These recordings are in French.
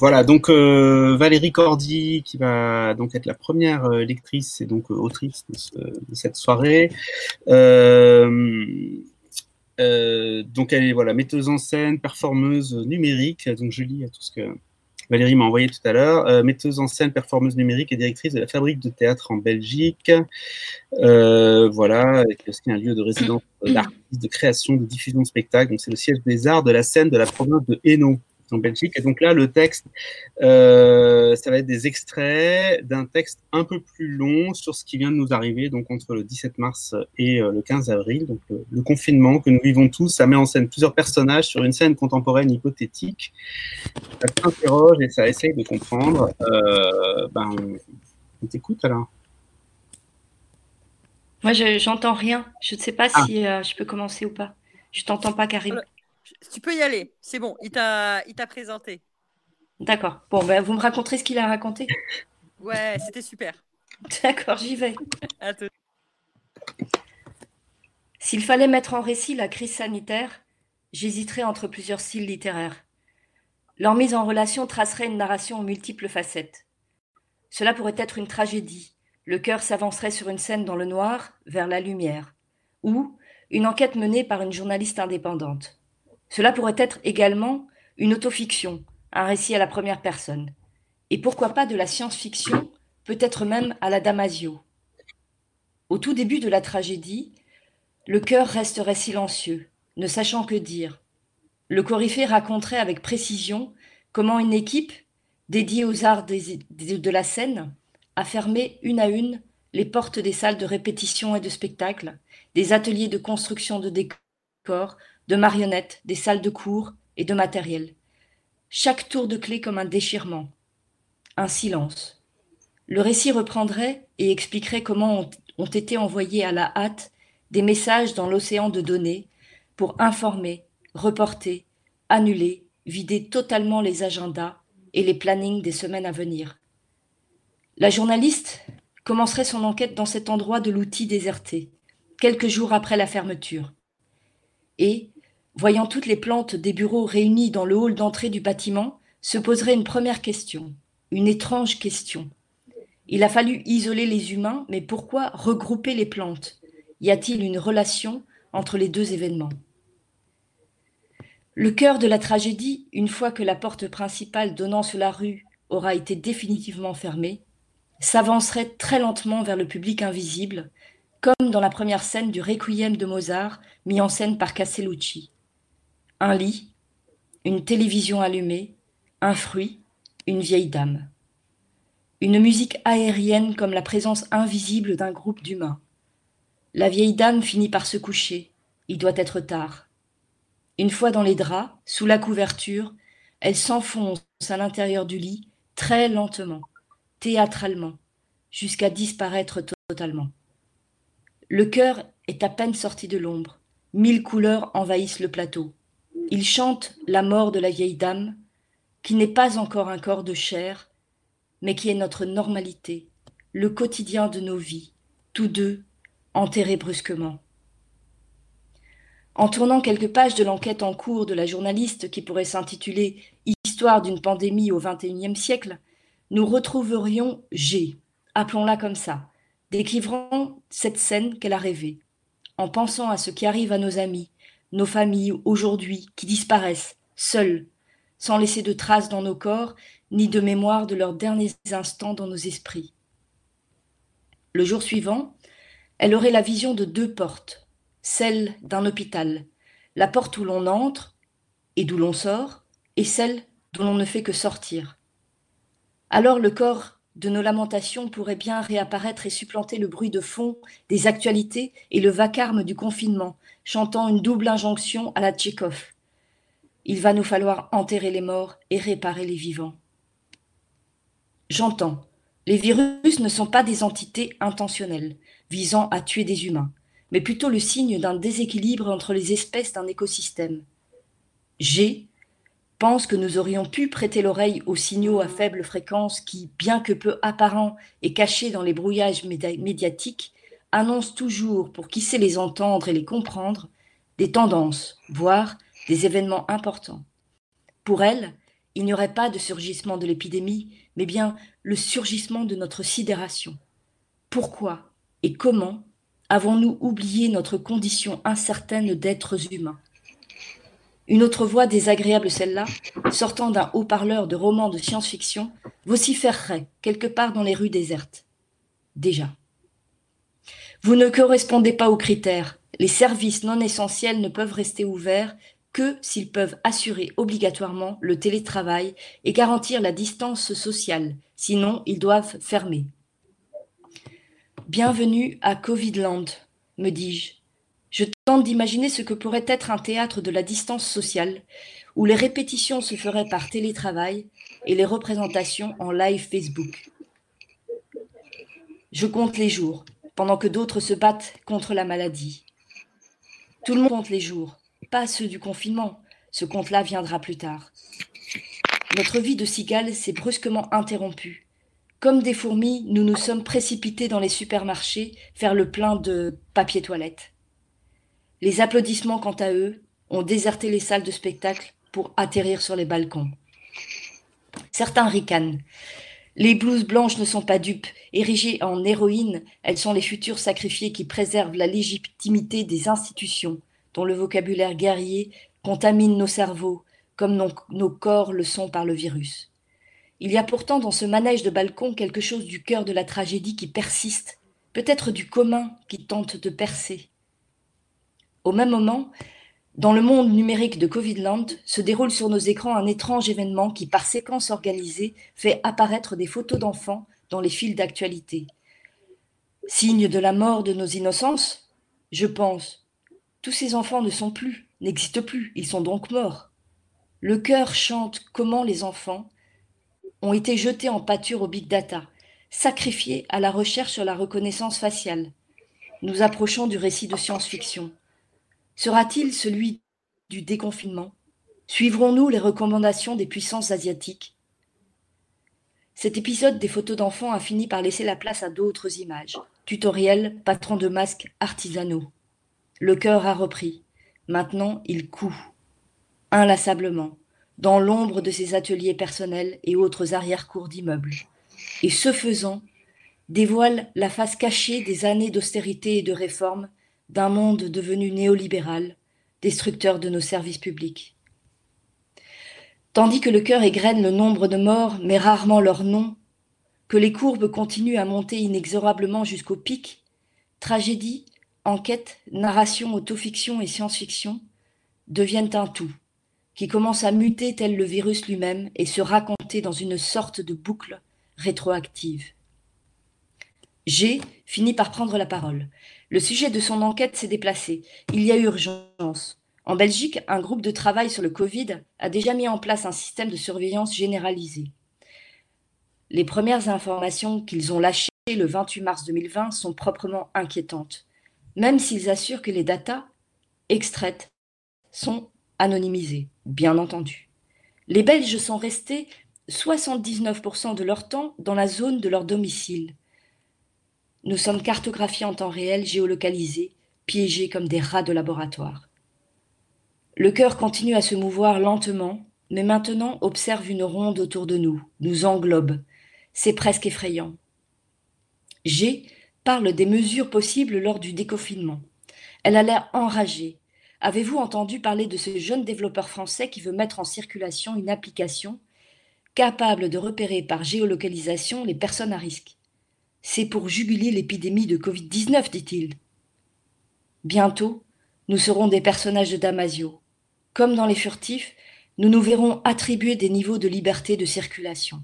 voilà, donc Valérie Cordy qui va donc être la première lectrice et donc autrice de, cette soirée. donc elle est voilà metteuse en scène, performeuse numérique. Donc je lis tout ce que Valérie m'a envoyé tout à l'heure, euh, metteuse en scène, performeuse numérique et directrice de la Fabrique de théâtre en Belgique. Euh, voilà, avec aussi un lieu de résidence d'artistes, de création, de diffusion de spectacles. Donc c'est le siège des arts de la scène de la province de Hainaut en Belgique. Et donc là, le texte, euh, ça va être des extraits d'un texte un peu plus long sur ce qui vient de nous arriver, donc entre le 17 mars et euh, le 15 avril, donc le, confinement que nous vivons tous. Ça met en scène plusieurs personnages sur une scène contemporaine hypothétique. Ça s'interroge et ça essaye de comprendre. Euh, ben, on t'écoute alors. Moi, j'entends rien. Je ne sais pas ah. si je peux commencer ou pas. Je t'entends pas, Karim. Tu peux y aller, c'est bon, il t'a présenté. D'accord. Bon, ben, vous me raconterez ce qu'il a raconté Ouais, c'était super. D'accord, j'y vais. S'il fallait mettre en récit la crise sanitaire, j'hésiterais entre plusieurs styles littéraires. Leur mise en relation tracerait une narration aux multiples facettes. Cela pourrait être une tragédie. Le cœur s'avancerait sur une scène dans le noir vers la lumière. Ou une enquête menée par une journaliste indépendante. Cela pourrait être également une autofiction, un récit à la première personne. Et pourquoi pas de la science-fiction, peut-être même à la Damasio. Au tout début de la tragédie, le cœur resterait silencieux, ne sachant que dire. Le coryphée raconterait avec précision comment une équipe, dédiée aux arts de la scène, a fermé une à une les portes des salles de répétition et de spectacle, des ateliers de construction de décors, de marionnettes, des salles de cours et de matériel. Chaque tour de clé comme un déchirement. Un silence. Le récit reprendrait et expliquerait comment ont, été envoyés à la hâte des messages dans l'océan de données pour informer, reporter, annuler, vider totalement les agendas et les plannings des semaines à venir. La journaliste commencerait son enquête dans cet endroit de l'outil déserté, quelques jours après la fermeture. Et, voyant toutes les plantes des bureaux réunies dans le hall d'entrée du bâtiment, se poserait une première question, une étrange question. Il a fallu isoler les humains, mais pourquoi regrouper les plantes? Y a-t-il une relation entre les deux événements? Le cœur de la tragédie, une fois que la porte principale donnant sur la rue aura été définitivement fermée, s'avancerait très lentement vers le public invisible, comme dans la première scène du Requiem de Mozart, mis en scène par Castellucci un lit, une télévision allumée, un fruit, une vieille dame. Une musique aérienne comme la présence invisible d'un groupe d'humains. La vieille dame finit par se coucher. Il doit être tard. Une fois dans les draps, sous la couverture, elle s'enfonce à l'intérieur du lit très lentement, théâtralement, jusqu'à disparaître totalement. Le cœur est à peine sorti de l'ombre. Mille couleurs envahissent le plateau. Il chante la mort de la vieille dame, qui n'est pas encore un corps de chair, mais qui est notre normalité, le quotidien de nos vies, tous deux enterrés brusquement. En tournant quelques pages de l'enquête en cours de la journaliste qui pourrait s'intituler Histoire d'une pandémie au XXIe siècle, nous retrouverions G, appelons-la comme ça, décrivant cette scène qu'elle a rêvée, en pensant à ce qui arrive à nos amis, nos familles aujourd'hui qui disparaissent, seules, sans laisser de traces dans nos corps, ni de mémoire de leurs derniers instants dans nos esprits. Le jour suivant, elle aurait la vision de deux portes, celle d'un hôpital, la porte où l'on entre et d'où l'on sort, et celle dont l'on ne fait que sortir. Alors le corps de nos lamentations pourrait bien réapparaître et supplanter le bruit de fond des actualités et le vacarme du confinement, chantant une double injonction à la Tchékov. Il va nous falloir enterrer les morts et réparer les vivants. J'entends. Les virus ne sont pas des entités intentionnelles, visant à tuer des humains, mais plutôt le signe d'un déséquilibre entre les espèces d'un écosystème. G pense que nous aurions pu prêter l'oreille aux signaux à faible fréquence qui, bien que peu apparents et cachés dans les brouillages médiatiques, annonce toujours, pour qui sait les entendre et les comprendre, des tendances, voire des événements importants. Pour elle, il n'y aurait pas de surgissement de l'épidémie, mais bien le surgissement de notre sidération. Pourquoi et comment avons-nous oublié notre condition incertaine d'êtres humains? Une autre voix désagréable, celle-là, sortant d'un haut-parleur de roman de science-fiction, vociférerait quelque part dans les rues désertes. Déjà. Vous ne correspondez pas aux critères. Les services non essentiels ne peuvent rester ouverts que s'ils peuvent assurer obligatoirement le télétravail et garantir la distance sociale, sinon ils doivent fermer. Bienvenue à Covidland, me dis-je. Tente d'imaginer ce que pourrait être un théâtre de la distance sociale, où les répétitions se feraient par télétravail et les représentations en live Facebook. Je compte les jours, pendant que d'autres se battent contre la maladie. Tout le monde compte les jours, pas ceux du confinement. Ce compte-là viendra plus tard. Notre vie de cigale s'est brusquement interrompue. Comme des fourmis, nous nous sommes précipités dans les supermarchés faire le plein de papier toilette. Les applaudissements, quant à eux, ont déserté les salles de spectacle pour atterrir sur les balcons. Certains ricanent. Les blouses blanches ne sont pas dupes. Érigées en héroïnes, elles sont les futurs sacrifiés qui préservent la légitimité des institutions, dont le vocabulaire guerrier contamine nos cerveaux, comme nos, corps le sont par le virus. Il y a pourtant dans ce manège de balcon quelque chose du cœur de la tragédie qui persiste, peut-être du commun qui tente de percer. Au même moment, dans le monde numérique de Covidland, se déroule sur nos écrans un étrange événement qui, par séquence organisée, fait apparaître des photos d'enfants dans les fils d'actualité. Signe de la mort de nos innocences Je pense, tous ces enfants ne sont plus, n'existent plus, ils sont donc morts. Le cœur chante comment les enfants ont été jetés en pâture au big data, sacrifiés à la recherche sur la reconnaissance faciale. Nous approchons du récit de science-fiction. Sera-t-il celui du déconfinement? Suivrons-nous les recommandations des puissances asiatiques? Cet épisode des photos d'enfants a fini par laisser la place à d'autres images. Tutoriels, patrons de masques artisanaux. Le cœur a repris. Maintenant, il coud, inlassablement, dans l'ombre de ses ateliers personnels et autres arrière-cours d'immeubles. Et ce faisant, dévoile la face cachée des années d'austérité et de réforme d'un monde devenu néolibéral, destructeur de nos services publics. Tandis que le cœur égrène le nombre de morts, mais rarement leur nom, que les courbes continuent à monter inexorablement jusqu'au pic, tragédie enquête, narration, autofiction et science-fiction deviennent un tout, qui commence à muter tel le virus lui-même et se raconter dans une sorte de boucle rétroactive. G finit par prendre la parole. Le sujet de son enquête s'est déplacé. Il y a urgence. En Belgique, un groupe de travail sur le Covid a déjà mis en place un système de surveillance généralisé. Les premières informations qu'ils ont lâchées le 28 mars 2020 sont proprement inquiétantes même s'ils assurent que les datas extraites sont anonymisées, bien entendu. Les Belges sont restés 79% de leur temps dans la zone de leur domicile. Nous sommes cartographiés en temps réel, géolocalisés, piégés comme des rats de laboratoire. Le cœur continue à se mouvoir lentement, mais maintenant observe une ronde autour de nous, nous englobe. C'est presque effrayant. J'ai parle des mesures possibles lors du déconfinement. Elle a l'air enragée. Avez-vous entendu parler de ce jeune développeur français qui veut mettre en circulation une application capable de repérer par géolocalisation les personnes à risque? C'est pour juguler l'épidémie de Covid-19, dit-il. Bientôt, nous serons des personnages de Damasio. Comme dans les furtifs, nous nous verrons attribuer des niveaux de liberté de circulation.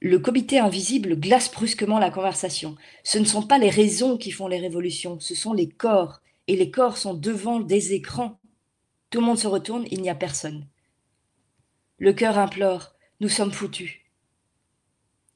Le comité invisible glace brusquement la conversation. Ce ne sont pas les raisons qui font les révolutions, ce sont les corps. Et les corps sont devant des écrans. Tout le monde se retourne, il n'y a personne. Le cœur implore, nous sommes foutus.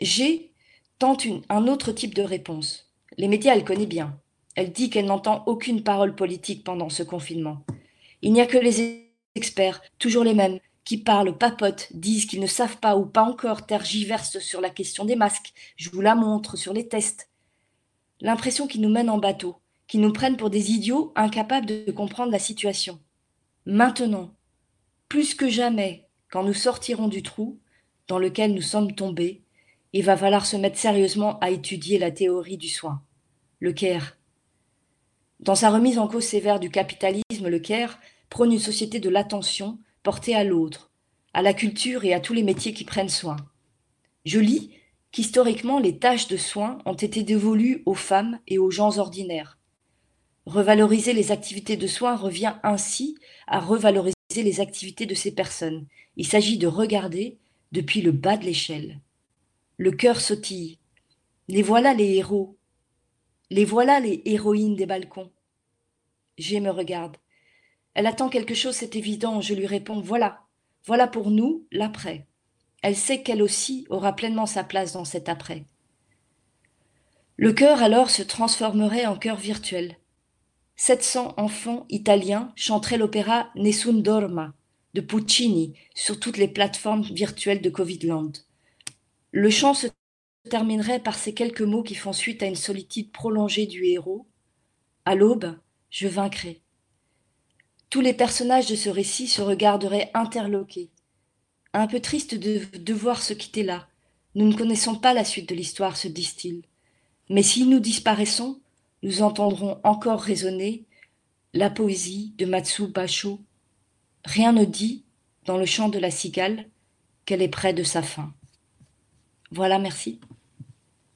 G tente un autre type de réponse. Les médias, elle connaît bien. Elle dit qu'elle n'entend aucune parole politique pendant ce confinement. Il n'y a que les experts, toujours les mêmes, qui parlent, papotent, disent qu'ils ne savent pas ou pas encore, tergiversent sur la question des masques, je vous la montre sur les tests. L'impression qu'ils nous mènent en bateau, qu'ils nous prennent pour des idiots incapables de comprendre la situation. Maintenant, plus que jamais, quand nous sortirons du trou dans lequel nous sommes tombés, il va falloir se mettre sérieusement à étudier la théorie du soin. Le Caire. Dans sa remise en cause sévère du capitalisme, le Caire prône une société de l'attention portée à l'autre, à la culture et à tous les métiers qui prennent soin. Je lis qu'historiquement les tâches de soins ont été dévolues aux femmes et aux gens ordinaires. Revaloriser les activités de soins revient ainsi à revaloriser les activités de ces personnes. Il s'agit de regarder depuis le bas de l'échelle. Le cœur sautille. Les voilà les héros. Les voilà les héroïnes des balcons. G me regarde. Elle attend quelque chose, c'est évident. Je lui réponds Voilà, voilà pour nous l'après. Elle sait qu'elle aussi aura pleinement sa place dans cet après. Le cœur alors se transformerait en cœur virtuel. 700 enfants italiens chanteraient l'opéra Nessun Dorma de Puccini sur toutes les plateformes virtuelles de Covidland. Le chant se terminerait par ces quelques mots qui font suite à une solitude prolongée du héros. À l'aube, je vaincrai. Tous les personnages de ce récit se regarderaient interloqués. Un peu triste de devoir se quitter là. Nous ne connaissons pas la suite de l'histoire, se disent-ils. Mais si nous disparaissons, nous entendrons encore résonner la poésie de Matsu Basho. Rien ne dit, dans le chant de la cigale, qu'elle est près de sa fin. Voilà, merci.